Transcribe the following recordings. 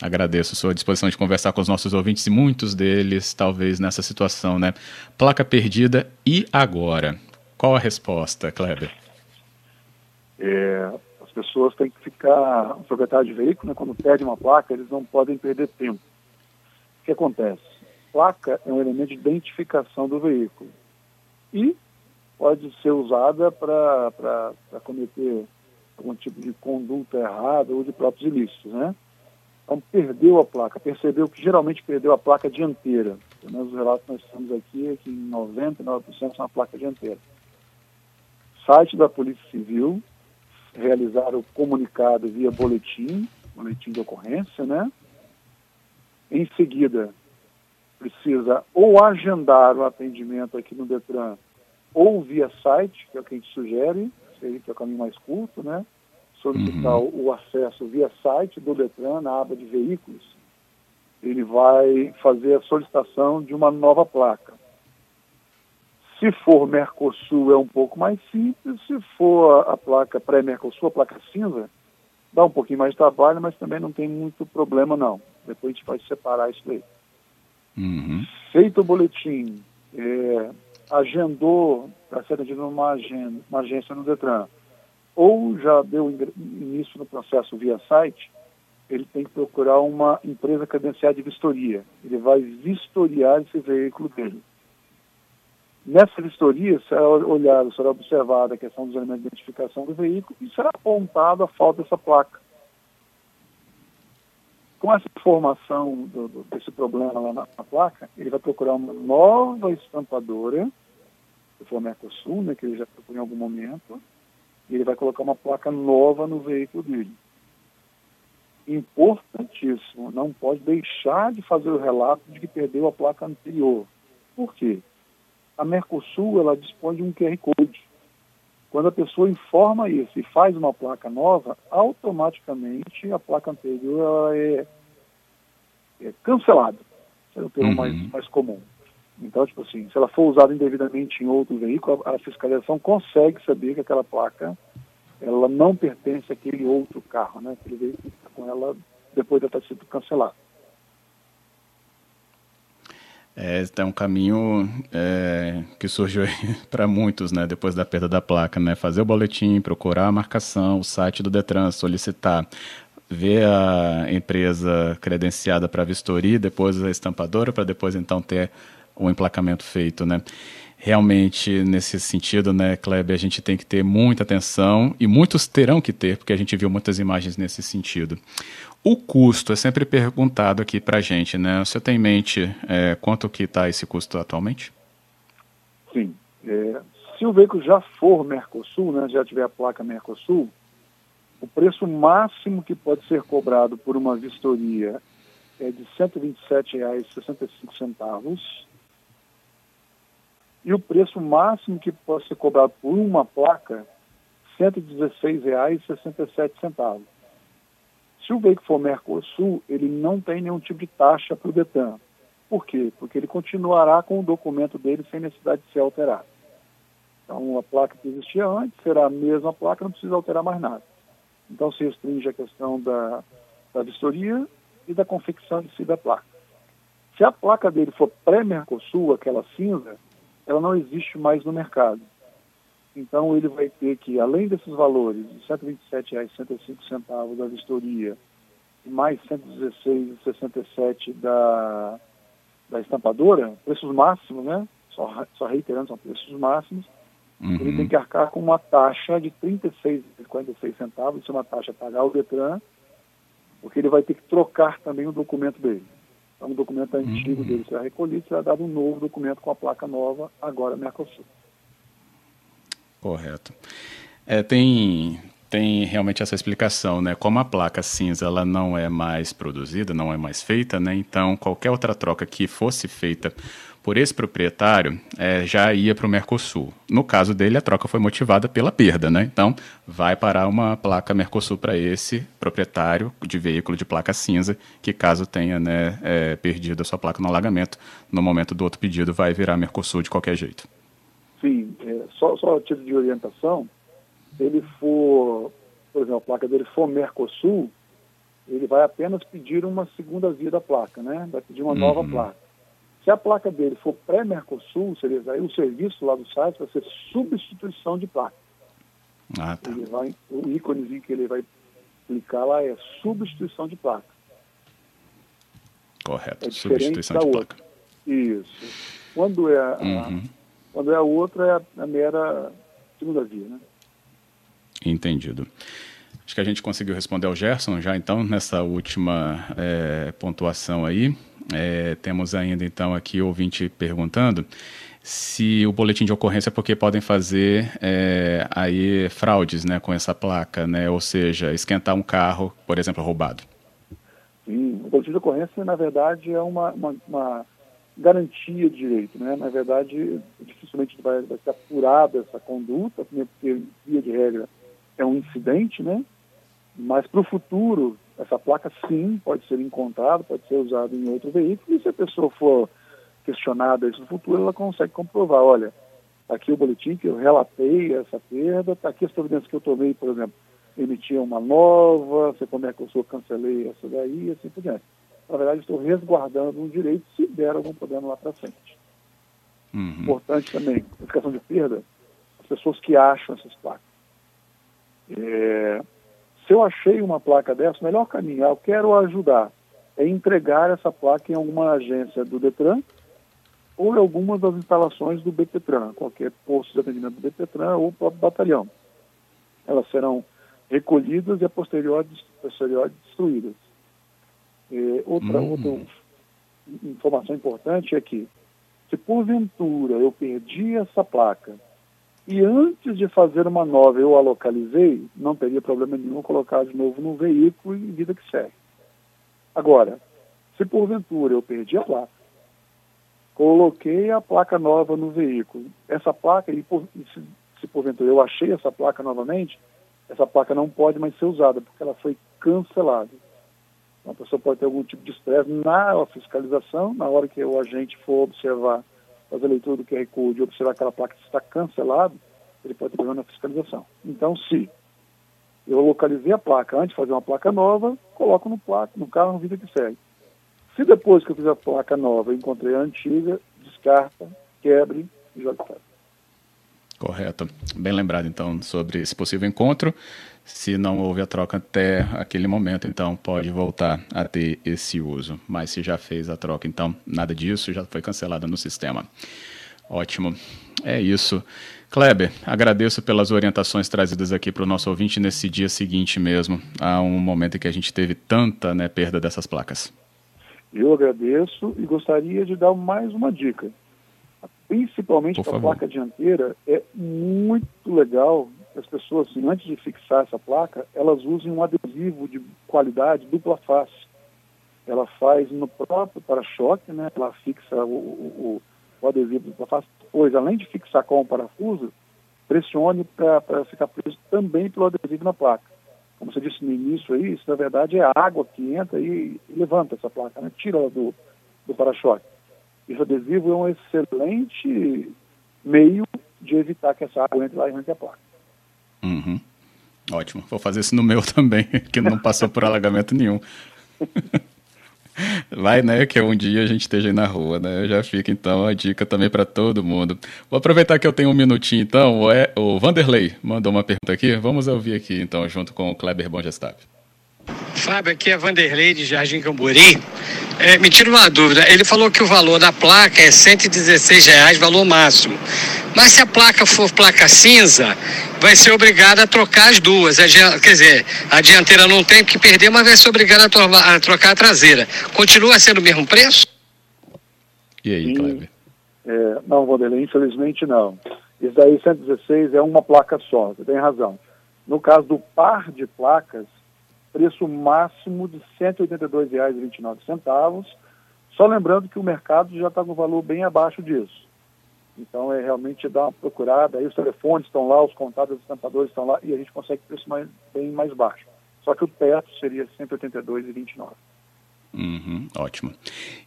Agradeço sua disposição de conversar com os nossos ouvintes e muitos deles, talvez, nessa situação, né? Placa perdida e agora? Qual a resposta, Kleber? É, as pessoas têm que ficar, o proprietário de veículo, né, quando perde uma placa, eles não podem perder tempo. O que acontece? Placa é um elemento de identificação do veículo e pode ser usada para cometer algum tipo de conduta errada ou de próprios ilícitos, né? Então, perdeu a placa, percebeu que geralmente perdeu a placa dianteira. Pelo menos os relatos que nós temos aqui é que em 99% são a placa dianteira. Site da Polícia Civil, realizar o comunicado via boletim, boletim de ocorrência, né? Em seguida, precisa ou agendar o atendimento aqui no Detran ou via site, que é o que a gente sugere, que é o caminho mais curto, né? Solicitar uhum. o acesso via site do Detran, na aba de veículos. Ele vai fazer a solicitação de uma nova placa. Se for Mercosul é um pouco mais simples, se for a, placa pré-Mercosul, a placa cinza, dá um pouquinho mais de trabalho, mas também não tem muito problema não. Depois a gente vai separar isso daí. Uhum. Feito o boletim, é, agendou para ser atendido agenda, uma agência no Detran, ou já deu início no processo via site, ele tem que procurar uma empresa credenciada de vistoria. Ele vai vistoriar esse veículo dele. Nessa vistoria, será olhado, será observada a questão dos elementos de identificação do veículo e será apontado a falta dessa placa. Com essa informação do, do, desse problema lá na, na, placa, ele vai procurar uma nova estampadora, se for Mercosul, né, que ele já procurou em algum momento, e ele vai colocar uma placa nova no veículo dele. Importantíssimo, não pode deixar de fazer o relato de que perdeu a placa anterior. Por quê? A Mercosul ela dispõe de um QR Code. Quando a pessoa informa isso e faz uma placa nova, automaticamente a placa anterior é, é cancelada. Esse é o termo uhum. mais, mais comum. Então, tipo assim, se ela for usada indevidamente em outro veículo, a, a fiscalização consegue saber que aquela placa ela não pertence àquele outro carro, né? Aquele veículo está com ela depois de ter sido cancelada. É, é um caminho é, que surgiu para muitos, né, depois da perda da placa, né, fazer o boletim, procurar a marcação, o site do Detran, solicitar, ver a empresa credenciada para vistoria, depois a estampadora, para depois então ter o emplacamento feito, né. Realmente, nesse sentido, né, Kleber, a gente tem que ter muita atenção e muitos terão que ter, porque a gente viu muitas imagens nesse sentido. O custo é sempre perguntado aqui para a gente, né? Você tem em mente é, quanto que está esse custo atualmente? Sim. É, se o veículo já for Mercosul, né, já tiver a placa Mercosul, o preço máximo que pode ser cobrado por uma vistoria é de R$ 127,65 e o preço máximo que pode ser cobrado por uma placa R$ 116,67. Se o veículo for Mercosul, ele não tem nenhum tipo de taxa para o Detan. Por quê? Porque ele continuará com o documento dele sem necessidade de ser alterado. Então, a placa que existia antes será a mesma placa, não precisa alterar mais nada. Então, se restringe a questão da, da vistoria e da confecção de si da placa. Se a placa dele for pré-Mercosul, aquela cinza, ela não existe mais no mercado. Então, ele vai ter que, além desses valores, de R$ 127,65 da vistoria e mais R$ 116,67 da, da estampadora, preços máximos, né? Só, só reiterando, são preços máximos. Uhum. Ele tem que arcar com uma taxa de R$ 36,46, isso é uma taxa a pagar ao Detran, porque ele vai ter que trocar também o documento dele. Então, o documento antigo uhum. dele será recolhido, será dado um novo documento com a placa nova, agora Mercosul. Correto. É, tem, tem realmente essa explicação, né? Como a placa cinza ela não é mais produzida, não é mais feita, né? Então qualquer outra troca que fosse feita por esse proprietário é, já ia para o Mercosul. No caso dele, a troca foi motivada pela perda, né? Então vai parar uma placa Mercosul para esse proprietário de veículo de placa cinza, que caso tenha né, é, perdido a sua placa no alagamento, no momento do outro pedido vai virar Mercosul de qualquer jeito. Sim, é, só, só a título de orientação, se ele for, por exemplo, a placa dele for Mercosul, ele vai apenas pedir uma segunda via da placa, né? Vai pedir uma uhum. nova placa. Se a placa dele for pré-Mercosul, aí o serviço lá do site vai ser substituição de placa. Ah, tá. ele vai, o íconezinho que ele vai clicar lá é substituição de placa. Correto, é substituição de outra. placa. Isso. Quando é a, uhum. quando é a outra, é a, a mera segunda via, né? Entendido. Acho que a gente conseguiu responder ao Gerson já, então, nessa última é, pontuação aí. É, temos ainda, então, aqui ouvinte perguntando se o boletim de ocorrência é porque podem fazer é, aí fraudes né, com essa placa, né? ou seja, esquentar um carro, por exemplo, roubado. Sim, o boletim de ocorrência, na verdade, é uma, uma, uma garantia de direito. Né? Na verdade, dificilmente vai, vai ser apurada essa conduta, porque, via de regra, é um incidente, né? Mas para o futuro, essa placa sim pode ser encontrada, pode ser usada em outro veículo, e se a pessoa for questionada isso no futuro, ela consegue comprovar, olha, aqui o boletim que eu relatei essa perda, está aqui as providências que eu tomei, por exemplo, emitir uma nova, você como é que eu sou, cancelei essa daí, assim por diante. Na verdade, estou resguardando um direito se der algum problema lá para frente. Uhum. Importante também, questão de perda, as pessoas que acham essas placas. É, se eu achei uma placa dessa, o melhor caminho, eu quero ajudar, é entregar essa placa em alguma agência do Detran ou em algumas das instalações do BPTran, qualquer posto de atendimento do BPTran ou o próprio batalhão. Elas serão recolhidas e a posteriori, posteriori destruídas. E outra, uhum. outra informação importante é que, se porventura eu perdi essa placa e antes de fazer uma nova eu a localizei, não teria problema nenhum colocar de novo no veículo e vida que segue. Agora, se porventura eu perdi a placa, coloquei a placa nova no veículo, essa placa, e por, se, se porventura eu achei essa placa novamente, essa placa não pode mais ser usada, porque ela foi cancelada. Então, a pessoa pode ter algum tipo de estresse na fiscalização, na hora que o agente for observar fazer a leitura do QR Code e observar que aquela placa está cancelada, ele pode ter problema na fiscalização. Então, se eu localizei a placa antes de fazer uma placa nova, coloco no, placa, no carro no vida que segue. Se depois que eu fiz a placa nova encontrei a antiga, descarta, quebre e joga fora. Correto. Bem lembrado, então, sobre esse possível encontro. Se não houve a troca até aquele momento, então pode voltar a ter esse uso. Mas se já fez a troca, então nada disso, já foi cancelada no sistema. Ótimo. É isso. Kleber, agradeço pelas orientações trazidas aqui para o nosso ouvinte nesse dia seguinte mesmo, a um momento em que a gente teve tanta né, perda dessas placas. Eu agradeço e gostaria de dar mais uma dica principalmente para a placa dianteira, é muito legal as pessoas, assim, antes de fixar essa placa, elas usem um adesivo de qualidade dupla face. Ela faz no próprio para-choque, né? ela fixa o, o, o adesivo dupla face, pois além de fixar com o parafuso, pressione para ficar preso também pelo adesivo na placa. Como você disse no início aí, isso na verdade é água que entra e, e levanta essa placa, né? tira ela do, do para-choque. Esse adesivo é um excelente meio de evitar que essa água entre lá e arranque a placa. Uhum. Ótimo. Vou fazer isso no meu também, que não passou por alagamento nenhum. Vai, né, que um dia a gente esteja aí na rua, né? Já fica então a dica também para todo mundo. Vou aproveitar que eu tenho um minutinho então. O, é, o Vanderlei mandou uma pergunta aqui. Vamos ouvir aqui então, junto com o Kleber Bongestav. Fábio, aqui é Vanderlei de Jardim Camburi. É, me tira uma dúvida. Ele falou que o valor da placa é 116 reais, valor máximo. Mas se a placa for placa cinza, vai ser obrigado a trocar as duas. Quer dizer, a dianteira não tem que perder, mas vai ser obrigado a, a trocar a traseira. Continua sendo o mesmo preço? E aí, Cleber? É, não, Vanderlei, infelizmente não. Isso daí, 116 é uma placa só, você tem razão. No caso do par de placas, preço máximo de R$ 182,29. Só lembrando que o mercado já está com valor bem abaixo disso. Então é realmente dar uma procurada, aí os telefones estão lá, os contatos dos estampadores estão lá e a gente consegue preço mais, bem mais baixo. Só que o teto seria R$ 182,29. Uhum, ótimo.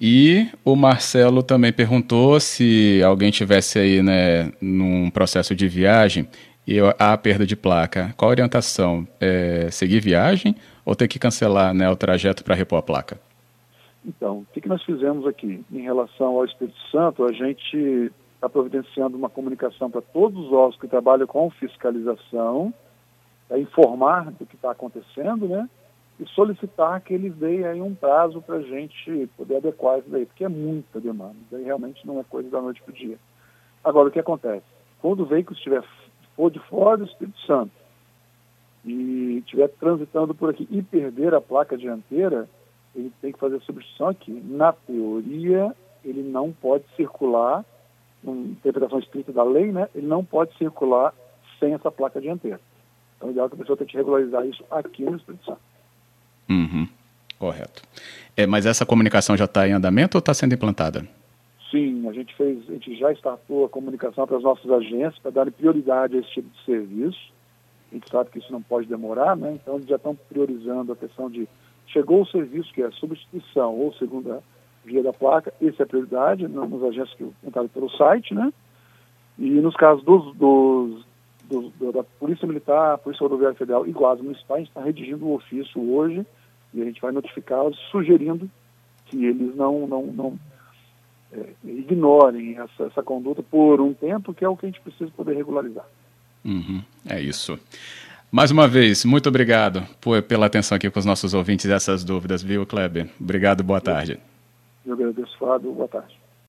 E o Marcelo também perguntou se alguém tivesse aí, né, num processo de viagem e a perda de placa, qual a orientação? É seguir viagem ou ter que cancelar né, o trajeto para repor a placa? Então, o que, nós fizemos aqui? Em relação ao Espírito Santo, a gente está providenciando uma comunicação para todos os órgãos que trabalham com fiscalização, para informar do que está acontecendo, né? E solicitar que eles deem aí um prazo para a gente poder adequar isso daí, porque é muita demanda, daí realmente não é coisa da noite para o dia. Agora, o que acontece? Quando o veículo estiver for de fora do Espírito Santo e estiver transitando por aqui e perder a placa dianteira, ele tem que fazer a substituição aqui. Na teoria, ele não pode circular, uma interpretação estrita da lei, né? Ele não pode circular sem essa placa dianteira. Então, o ideal é que a pessoa tenha que regularizar isso aqui no Espírito Santo. Uhum. Correto. É, mas essa comunicação já está em andamento ou está sendo implantada? Sim, a gente fez, a gente já startou a comunicação para as nossas agências para dar prioridade a esse tipo de serviço. A gente sabe que isso não pode demorar, né? Então eles já estão priorizando a questão de chegou o serviço que é substituição ou segunda via da placa, essa é a prioridade nas agências que entraram pelo site, né? E nos casos dos, dos, dos, da Polícia Militar, Polícia Rodoviária Federal e Guarda Municipal, a gente está redigindo o ofício hoje e a gente vai notificá-los sugerindo que eles não, não, não é, ignorem essa, essa conduta por um tempo, que é o que a gente precisa poder regularizar. Uhum, é isso. Mais uma vez, muito obrigado por, pela atenção aqui com os nossos ouvintes e essas dúvidas, viu, Kleber? Obrigado, boa tarde. Eu agradeço, Fábio. Boa tarde.